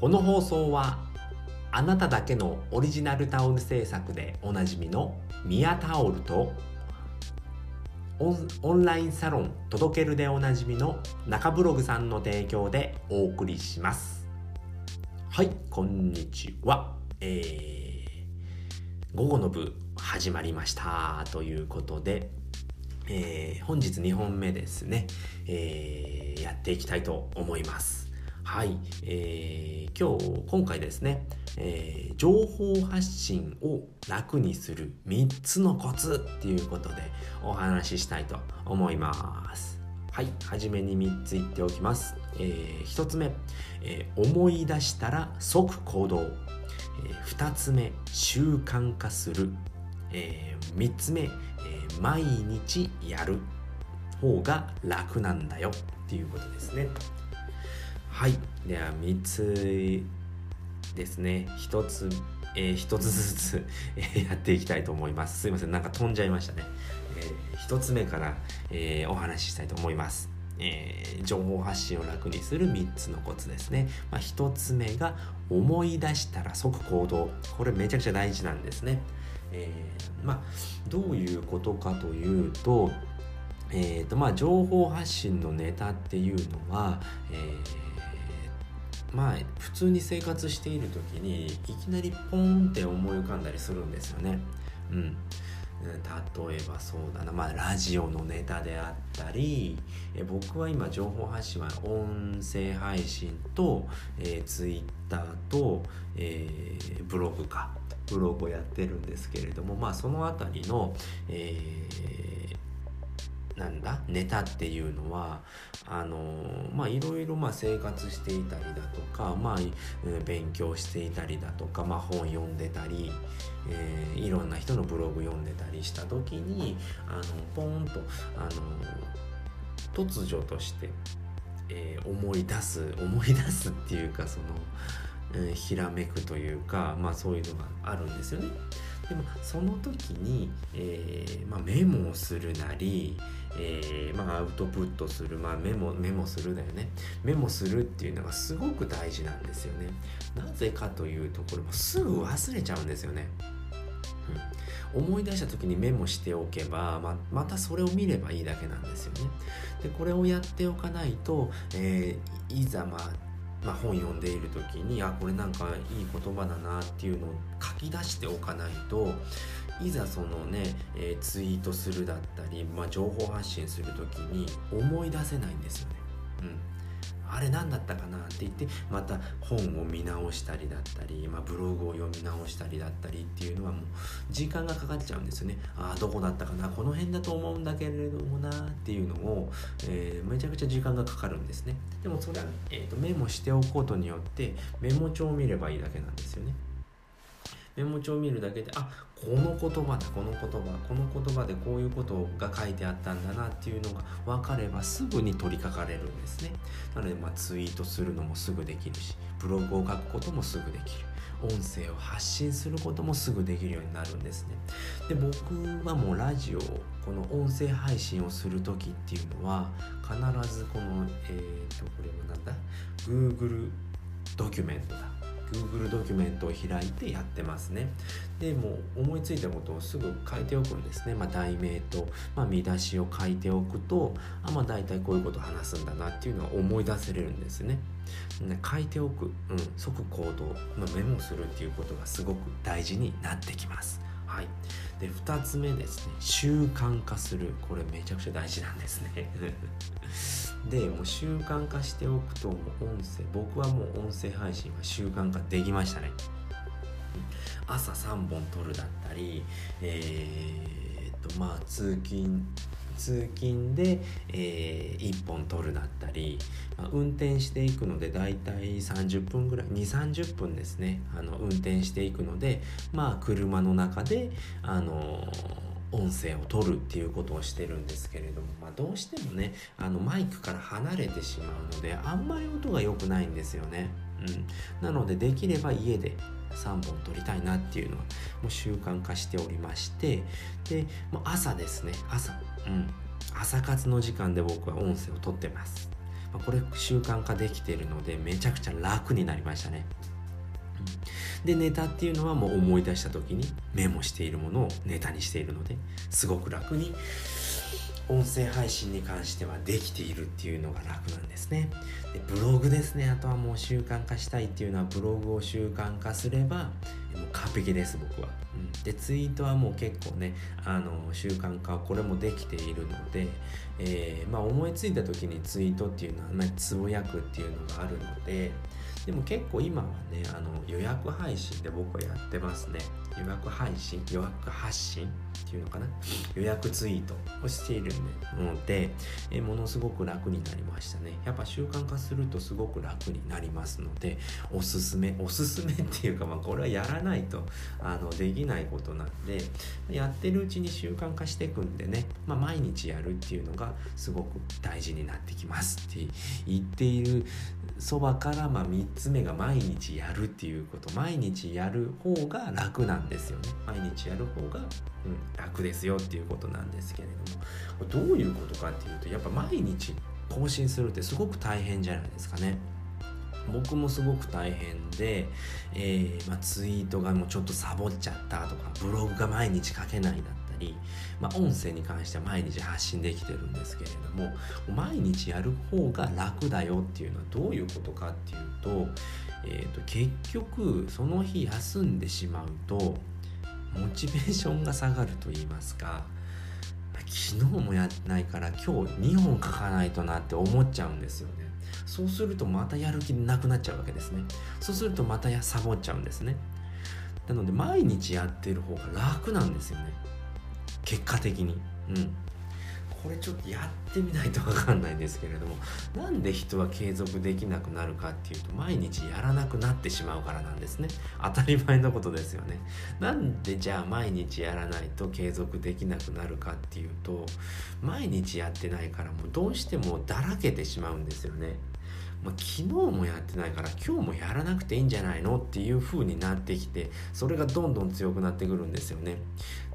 この放送はあなただけのオリジナルタオル制作でおなじみのミヤタオルとオンラインサロン届けるでおなじみの中ブログさんの提供でお送りします。はいこんにちは。えー、午後の部始まりましたということでえー、本日2本目ですね、えー、やっていきたいと思います。はい、えー、今日今回ですね、えー、情報発信を楽にする3つのコツっていうことでお話ししたいと思います。はい。初めに3つ言っておきます、えー、1つ目、えー、思い出したら即行動、えー、2つ目習慣化する、えー、3つ目、えー、毎日やる方が楽なんだよっていうことですね。はい。では3つですね。1つえー、1つずつ、え、やっていきたいと思います。すいません。なんか飛んじゃいましたね、えー、1つ目から、えー、お話ししたいと思います。えー、情報発信を楽にする3つのコツですね、まあ、1つ目が思い出したら即行動。これめちゃくちゃ大事なんですね、えー、まあどういうことかというとえーとまあ、情報発信のネタっていうのは、えーまあ普通に生活している時にいきなりポンって思い浮かんだりするんですよね。うん、例えばそうだな、まあ、ラジオのネタであったりえ僕は今情報発信は音声配信と、えー、ツイッターと、えー、ブログか。ブログをやってるんですけれどもまあその辺りの、えーなんだ？ネタっていうのはあのまあいろいろ生活していたりだとかまあ勉強していたりだとかまあ本読んでたり、えー、いろんな人のブログ読んでたりした時にあのポーンとあの突如として、えー、思い出す思い出すっていうかその、えー、ひらめくというかまあそういうのがあるんですよね。でもその時に、えーまあ、メモをするなり、えーまあ、アウトプットする、まあ、メモメモするだよね。メモするっていうのがすごく大事なんですよね。なぜかというとこれもすぐ忘れちゃうんですよね、うん、思い出した時にメモしておけばままたそれを見ればいいだけなんですよね。でこれをやっておかないと、えー、いざまあまあ、本読んでいる時にあこれなんかいい言葉だなっていうのを書き出しておかないといざそのね、えー、ツイートするだったり、まあ、情報発信する時に思い出せないんですよね。うんあれ何だったかなって言ってまた本を見直したりだったり、まあ、ブログを読み直したりだったりっていうのはもう時間がかかっちゃうんですよね。ああどこだったかなこの辺だと思うんだけれどもなっていうのを、えー、めちゃくちゃ時間がかかるんですね。でもそれは、えーと、メモしておくことによってメモ帳を見ればいいだけなんですよね。メモ帳を見るだけであこの言葉だこの言葉この言葉でこういうことが書いてあったんだなっていうのが分かればすぐに取り掛かれるんですね。なのでまあツイートするのもすぐできるしブログを書くこともすぐできる。音声を発信することもすぐできるようになるんですね。で僕はもうラジオこの音声配信をする時っていうのは必ずこのえっ、ー、とこれは何だ？Google ドキュメントだ。Google ドキュメントを開いてやってますね。でもう思いついたことをすぐ書いておくんですね、まあ、題名と、まあ、見出しを書いておくとあまあ大体こういうこと話すんだなっていうのは思い出せれるんですね。書いておく、うん、即行動、まあ、メモするっていうことがすごく大事になってきます。はい、で2つ目ですね。習慣化する。これめちゃくちゃ大事なんですね。でもう習慣化しておくともう音声僕はもう音声配信は習慣化できましたね。朝3本撮るだったりえー、っとまあ通勤通勤で、えー、1本取るだったり、まあ、運転していくのでだいたい30分ぐらい2 3 0分ですね。あの運転していくのでまあ車の中であの音声を取るっていうことをしてるんですけれども、まあ、どうしてもねあのマイクから離れてしまうのであんまり音が良くないんですよね。うん、なのでできれば家で3本撮りたいなっていうのはもう習慣化しておりましてでもう朝ですね。朝うん。朝活の時間で僕は音声を撮ってます。ま、これ習慣化できているのでめちゃくちゃ楽になりましたね。でネタっていうのはもう思い出した時にメモしているものをネタにしているのですごく楽に音声配信に関してはできているっていうのが楽なんですね。でブログですね。あとはもう習慣化したいっていうのはブログを習慣化すればもう完璧です僕は、うん、でツイートはもう結構ねあの習慣化これもできているので、えー、まあ、思いついた時にツイートっていうのは、ね、つぶやくっていうのがあるのででも結構今はねあの予約配信で僕はやってますね。予約配信予約発信っていうのかな？予約ツイートをしているのでえものすごく楽になりましたね。やっぱ習慣化するとすごく楽になりますのでおすすめおすすめっていうかまあこれはやらないとあのできないことなんでやってるうちに習慣化していくんでね、まあ、毎日やるっていうのがすごく大事になってきますって言っているそばからまあ3つ目が毎日やるっていうこと毎日やる方が楽なんですよね。毎日やる方が、うん、楽ですよっていうことなんですけれども。どういうことかっていうとやっぱ毎日更新するってすごく大変じゃないですかね。僕もすごく大変で、えーまあ、ツイートがもうちょっとサボっちゃったとかブログが毎日書けないだり、まあ、音声に関しては毎日発信できてるんですけれども毎日やる方が楽だよっていうのはどういうことかっていうと,、えーと、結局その日休んでしまうとモチベーションが下がると言いますか昨日もやってないから今日2本書かないとなって思っちゃうんですよね。そうするとまたやる気なくなっちゃうわけですね。そうするとまたやサボっちゃうんですね。なので毎日やってる方が楽なんですよね。結果的に。うん。これちょっとやってみないと分かんないんですけれどもなんで人は継続できなくなるかっていうと毎日やらなくなってしまうからなんですね。当たり前のことですよね。なんでじゃあ毎日やらないと継続できなくなるかっていうと毎日やってないからもうどうしてもだらけてしまうんですよね。まあ、昨日もやってないから今日もやらなくていいんじゃないの？っていう風になってきてそれがどんどん強くなってくるんですよね。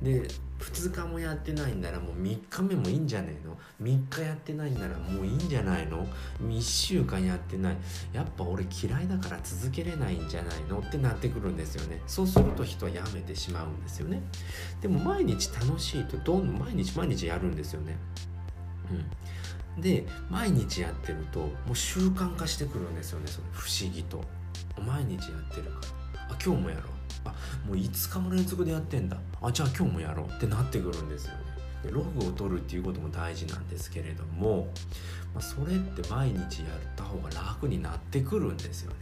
で2日もやってないんならもう3日目もいいんじゃねえの？3日やってないんならもういいんじゃないの？1週間やってない。やっぱ俺嫌いだから続けれないんじゃないの？ってなってくるんですよね。そうすると人はやめてしまうんですよね。でも毎日楽しいとどんどん毎日毎日やるんですよね。うん。で毎日やってるともう習慣化してくるんですよねその不思議と。毎日やってるから。あ今日もやろう。あもう5日も連続でやってんだ。あじゃあ今日もやろう。ってなってくるんですよね。でログを取るっていうことも大事なんですけれども、まあ、それって毎日やった方が楽になってくるんですよね。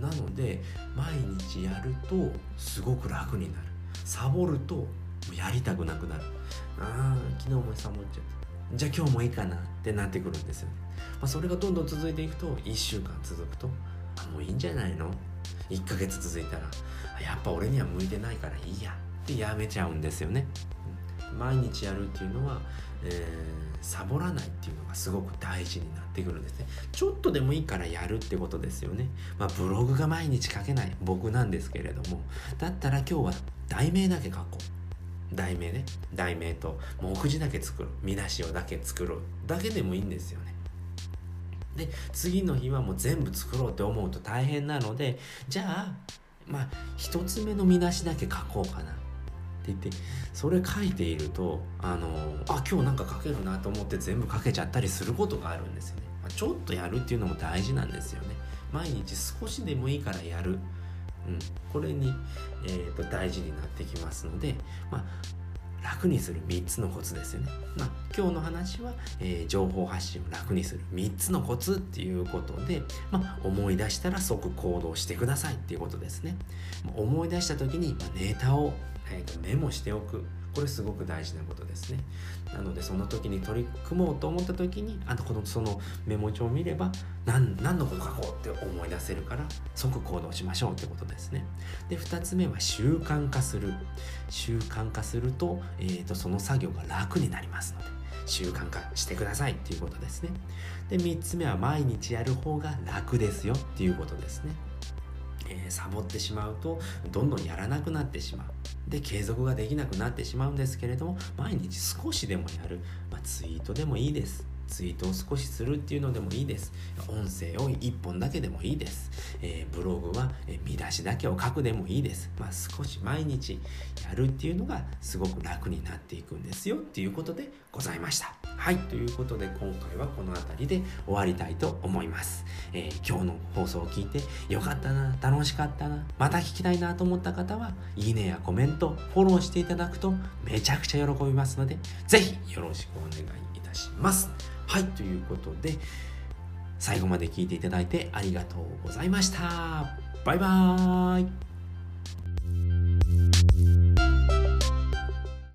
なので毎日やるとすごく楽になる。サボるとやりたくなくなる。ああ昨日もサボっちゃった。じゃあ今日もいいかなってなってくるんですよ。ね、まあ、それがどんどん続いていくと1週間続くとあもういいんじゃないの？1ヶ月続いたらやっぱ俺には向いてないからいいやってやめちゃうんですよね。毎日やるっていうのは、えー、サボらないっていうのがすごく大事になってくるんですね。ちょっとでもいいからやるってことですよね。まあブログが毎日書けない僕なんですけれどもだったら今日は題名だけ書こう。題名ね。題名と目次だけ作る。見出しをだけ作るだけでもいいんですよね。で次の日はもう全部作ろうって思うと大変なのでじゃあまあ一つ目の見出しだけ書こうかな。って言ってそれ書いているとあのあ今日なんか書けるなと思って全部書けちゃったりすることがあるんですよね、まあ、ちょっとやるっていうのも大事なんですよね。毎日少しでもいいからやる。うん、これに、えーと、大事になってきますので、まあ、楽にする3つのコツですよね。まあ、今日の話は、えー、情報発信を楽にする3つのコツっていうことで、まあ、思い出したら即行動してくださいっていうことですね。思い出した時に、まあ、ネタを、えーとメモしておく。これすごく大事なことですね。なのでその時に取り組もうと思った時にあのこのそのメモ帳を見れば何何のこと書こうって思い出せるから即行動しましょうってことですね。で2つ目は習慣化する。習慣化すると,、えーと、その作業が楽になりますので習慣化してくださいっていうことですね。で3つ目は毎日やる方が楽ですよっていうことですね。えー、サボってしまうとどんどんやらなくなってしまう。で継続ができなくなってしまうんですけれども毎日少しでもやる、まあ、ツイートでもいいです。ツイートを少しするっていうのでもいいです。音声を1本だけでもいいです、えー、ブログは見出しだけを書くでもいいです、まあ、少し毎日やるっていうのがすごく楽になっていくんですよっていうことでございました。はいということで今回はこの辺りで終わりたいと思います、えー、今日の放送を聞いてよかったな楽しかったなまた聞きたいなと思った方はいいねやコメントフォローしていただくとめちゃくちゃ喜びますのでぜひよろしくお願いいたします。はいということで最後まで聞いていただいてありがとうございました。バイバーイ。